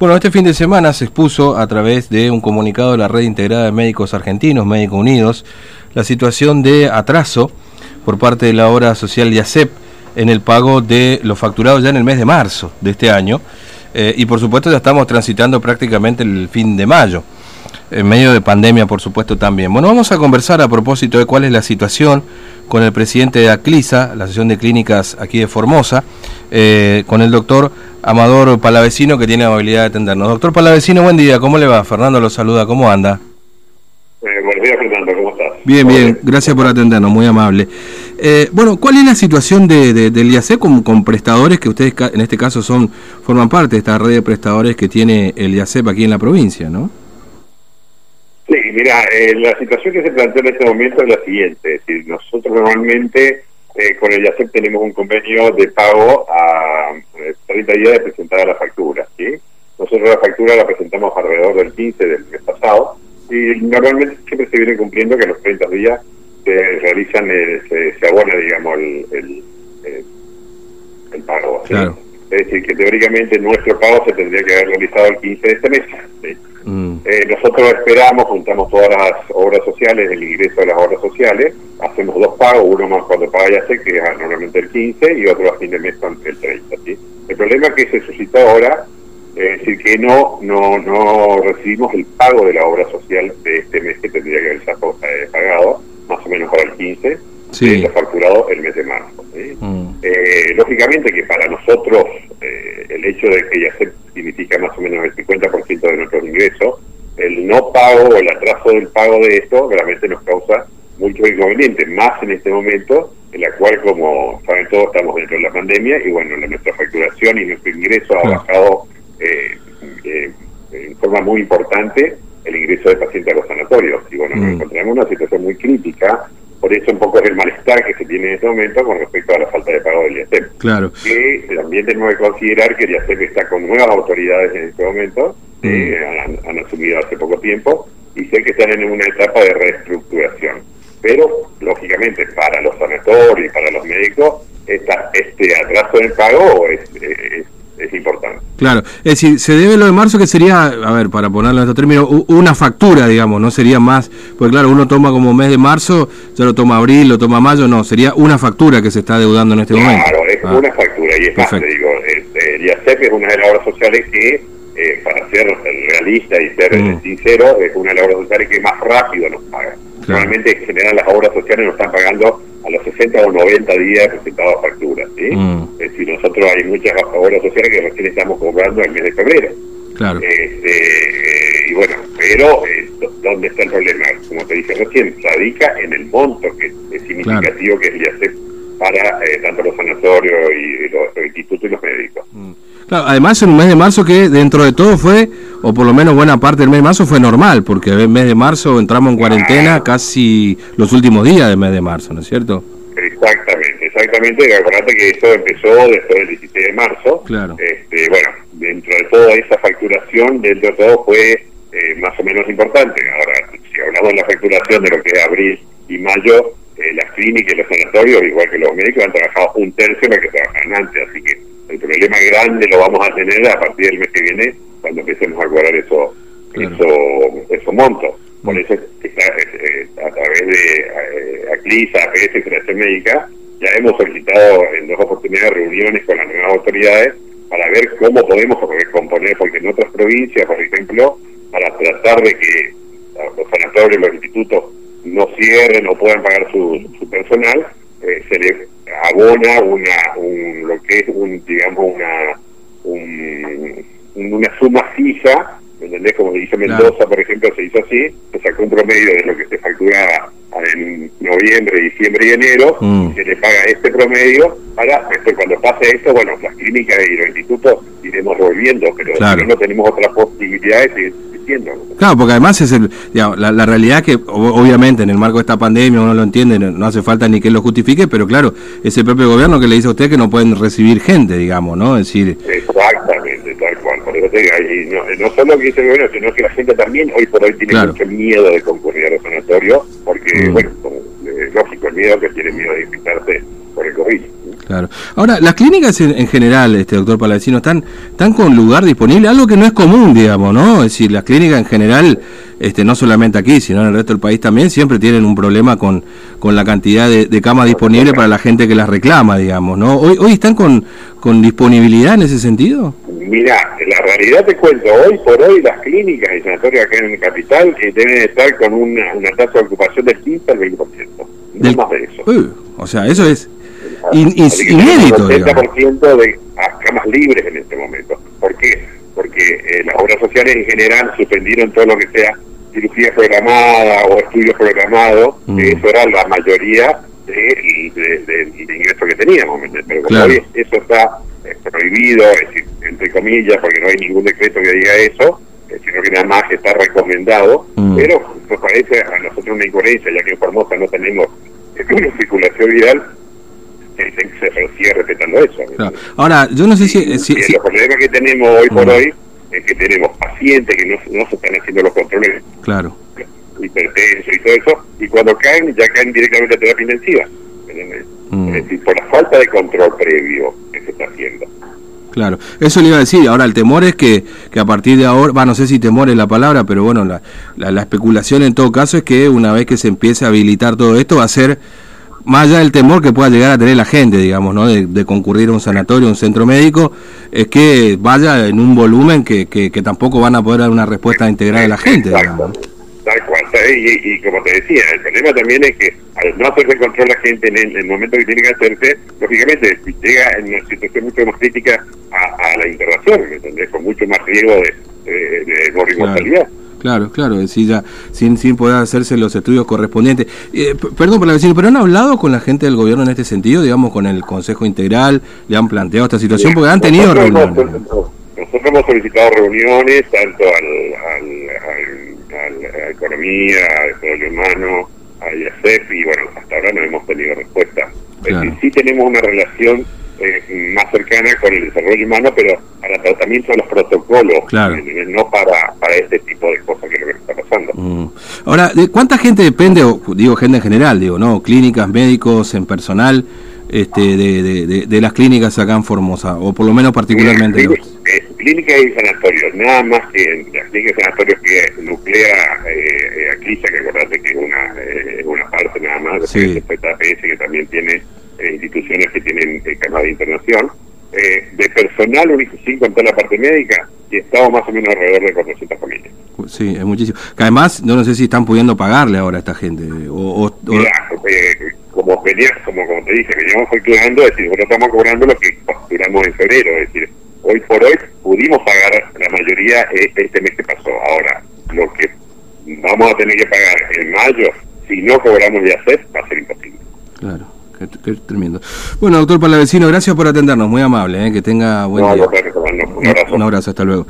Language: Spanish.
Bueno, este fin de semana se expuso a través de un comunicado de la Red Integrada de Médicos Argentinos, Médicos Unidos, la situación de atraso por parte de la obra social IACEP en el pago de los facturados ya en el mes de marzo de este año. Eh, y por supuesto ya estamos transitando prácticamente el fin de mayo, en medio de pandemia por supuesto también. Bueno, vamos a conversar a propósito de cuál es la situación con el presidente de ACLISA, la sesión de clínicas aquí de Formosa, eh, con el doctor Amador Palavecino, que tiene amabilidad de atendernos. Doctor Palavecino, buen día, ¿cómo le va? Fernando lo saluda, ¿cómo anda? Eh, buenos días, Fernando, ¿cómo estás? Bien, bien, gracias por atendernos, muy amable. Eh, bueno, ¿cuál es la situación de, del IAC con, con, prestadores que ustedes en este caso son forman parte de esta red de prestadores que tiene el IACEP aquí en la provincia, no? Mira, eh, la situación que se plantea en este momento es la siguiente, es decir, nosotros normalmente eh, con el IACEP tenemos un convenio de pago a 30 días de presentar la factura, ¿sí? Nosotros la factura la presentamos alrededor del 15 del mes pasado y normalmente siempre se viene cumpliendo que los 30 días se realizan, se, se, abona, digamos, el, el, el, pago. ¿sí? Es decir, que teóricamente nuestro pago se tendría que haber realizado el 15 de este mes. ¿sí? Eh, nosotros esperamos, juntamos todas las obras sociales, el ingreso de las obras sociales, hacemos dos pagos, uno más cuando paga ya sé que es normalmente el 15 y otro a fin de mes el 30. ¿sí? El problema que se suscitó ahora es decir, que no, no, no recibimos el pago de la obra social de este mes que tendría que haberse eh, pagado, más o menos para el 15, sí. y facturado el mes de marzo. Mm. Eh, lógicamente que para nosotros eh, el hecho de que ya se significa más o menos el 50% de nuestros ingresos, el no pago o el atraso del pago de esto realmente nos causa muchos inconvenientes, más en este momento, en la cual, como saben todos, estamos dentro de la pandemia y bueno, nuestra facturación y nuestro ingreso ha bajado eh, eh, en forma muy importante el ingreso de pacientes a los sanatorios. Y bueno, nos mm. encontramos en una situación muy crítica, por eso un poco es el malestar que se tiene en este momento con respecto a la falta de pago del IACEP. Claro. Que también tenemos que considerar que el IACEP está con nuevas autoridades en este momento. Eh, han, asumido hace poco tiempo, y sé que están en una etapa de reestructuración. Pero, lógicamente, para los sanatorios y para los médicos, esta, este atraso del pago es, es es importante. Claro, es decir, se debe lo de marzo que sería, a ver, para ponerlo en este término, una factura, digamos, no sería más, porque claro, uno toma como mes de marzo, ya lo toma abril, lo toma mayo, no, sería una factura que se está deudando en este momento. Claro, es ah. una factura, y es más, te digo, este, el IACEP es una de las obras sociales que, eh, para ser realista y ser mm. sincero, es una de las obras sociales que más rápido nos paga. Normalmente, en general, las obras sociales nos están pagando a los 60 o 90 días presentado facturas. ¿sí? Mm. Es decir, nosotros hay muchas obras sociales que recién estamos cobrando el mes de febrero. Claro. Este, y bueno, pero eh, ¿dónde está el problema? Como te dije recién, radica en el monto que es significativo que es el IACEP para eh, tanto los sanatorios y los, institutos y los médicos. Mm. Claro, además en un mes de marzo que dentro de todo fue, o por lo menos buena parte del mes de marzo fue normal, porque en el mes de marzo entramos en cuarentena casi los últimos días del mes de marzo, ¿no es cierto? Exactamente, exactamente. Acordate que eso empezó después del 16 de marzo. Claro. Este, bueno, dentro de toda esa facturación, dentro de todo fue eh, más o menos importante. Ahora, si hablamos de la facturación de lo que es abril y mayo, eh, las clínicas y los sanatorios, igual que los médicos, han trabajado un tercio de lo que trabajaban antes, así que el problema grande lo vamos a tener a partir del mes que viene, cuando empecemos a cobrar eso, eso, esos montos. Por eso eh, a través de eh, ACLISA, APS, Creación Médica, ya hemos solicitado en dos oportunidades reuniones con las nuevas autoridades para ver cómo podemos recomponer, porque en otras provincias, por ejemplo, para tratar de que los sanatorios, los institutos no cierren o puedan pagar su, su personal, eh, se les abona una, un, lo que es un, digamos, una, un, una suma fija, ¿entendés? Como se hizo Mendoza, por ejemplo, se hizo así, se sacó un promedio de lo que se facturaba en noviembre, diciembre y enero, mm. se le paga este promedio para, después cuando pase esto, bueno, las clínicas y los institutos iremos volviendo, pero no tenemos otras posibilidades Claro, porque además es el, la, realidad que obviamente en el marco de esta pandemia uno lo entiende, no, hace falta ni que lo justifique, pero claro, es el propio gobierno que le dice a usted que no pueden recibir gente, digamos, ¿no? Es decir... Exactamente, tal cual. Por eso te digo, no, solo que dice el gobierno, sino que la gente también hoy por hoy tiene mucho miedo de concurrir a los sanatorios, porque, mm. bueno, es lógico el miedo que tiene miedo de infectarse por el COVID. Claro. Ahora, las clínicas en, general, este doctor Palavecino, están, están con lugar disponible, algo que no es común, digamos, ¿no? Es decir, las clínicas en general, este, no solamente aquí, sino en el resto del país también, siempre tienen un problema con, con la cantidad de, camas disponibles para la gente que las reclama, digamos, ¿no? ¿Hoy, hoy están con, con disponibilidad en ese sentido? Mira, la realidad te cuento, hoy por hoy las clínicas y sanatorios acá en el capital eh, deben estar con una, una tasa de ocupación del 15 al 20%. No más de eso. o sea, eso es inédito. El 70% de camas libres en este momento. ¿Por qué? Porque eh, las obras sociales en general suspendieron todo lo que sea cirugía programada o estudios programados, mm. eso era la mayoría del de, ingreso que teníamos. Pero como hoy eso está eh, prohibido, es decir, entre comillas, porque no hay ningún decreto que diga eso, eh, sino que nada más está recomendado, mm. pero nos parece a nosotros una incoherencia, ya que en Formosa no tenemos una circulación viral, se, sigue respetando eso. Ahora, yo no sé si... Eh, si, El problema que tenemos hoy por mm. hoy es que tenemos pacientes que no, no se están haciendo los controles. Claro. Hipertenso y todo eso, y cuando caen, ya caen directamente a terapia intensiva. Mm. Es decir, por la falta de control previo que se está haciendo. Claro, eso le iba a decir. Ahora, el temor es que, que a partir de ahora, va, no sé si temor es la palabra, pero bueno, la, la, la, especulación en todo caso es que una vez que se empiece a habilitar todo esto, va a ser más allá del temor que pueda llegar a tener la gente, digamos, ¿no? de, concurrir a un sanatorio, a un centro médico, es que vaya en un volumen que, que, tampoco van a poder dar una respuesta integral a la gente. Digamos. Tal cual, y, y, como te decía, el problema también es que al no hacerse control la gente en el, momento que tiene que hacerse, lógicamente llega en una situación mucho más crítica a, la internación, ¿me Con mucho más riesgo de, de, de, Claro, claro, decir, ya sin, sin poder hacerse los estudios correspondientes. Eh, perdón por la vecina, pero han hablado con la gente del gobierno en este sentido, digamos, con el Consejo Integral, le han planteado esta situación, porque han tenido reuniones. nosotros hemos solicitado reuniones tanto al, a Economía, al Desarrollo Humano, a IACEF, y bueno, hasta ahora no hemos tenido respuesta. sí tenemos una relación eh, más cercana con el desarrollo humano, pero para tratamiento de los protocolos, eh, no para, para este tipo de cosas que, que está pasando. Mm. Ahora, ¿de cuánta gente depende, o digo gente en general, digo, no, clínicas, médicos, en personal, este, de, de, de, las clínicas acá en Formosa, o por lo menos particularmente? Eh, clínicas y sanatorios, nada más que las clínicas y sanatorios que nuclea eh, Aquisa, que acordate que es una, una parte nada más, de que también tiene eh, instituciones que tienen eh, de internación, eh, de personal, sin contar la parte médica, y estamos más o menos alrededor de 400 familias. Sí, es muchísimo. Que además, no, sé si están pudiendo pagarle ahora a esta gente. O, eh, como, venía, como, como te dije, veníamos facturando, es decir, nosotros estamos cobrando lo que facturamos en febrero, es decir, hoy por hoy pudimos pagar la mayoría este mes que pasó. Ahora, lo que vamos a tener que pagar en mayo, si no cobramos de hacer, va a ser imposible. Claro. Qué, tremendo. Bueno, doctor Palavecino, gracias por atendernos, muy amable, ¿eh? que tenga buen día. un abrazo. Un abrazo, hasta luego.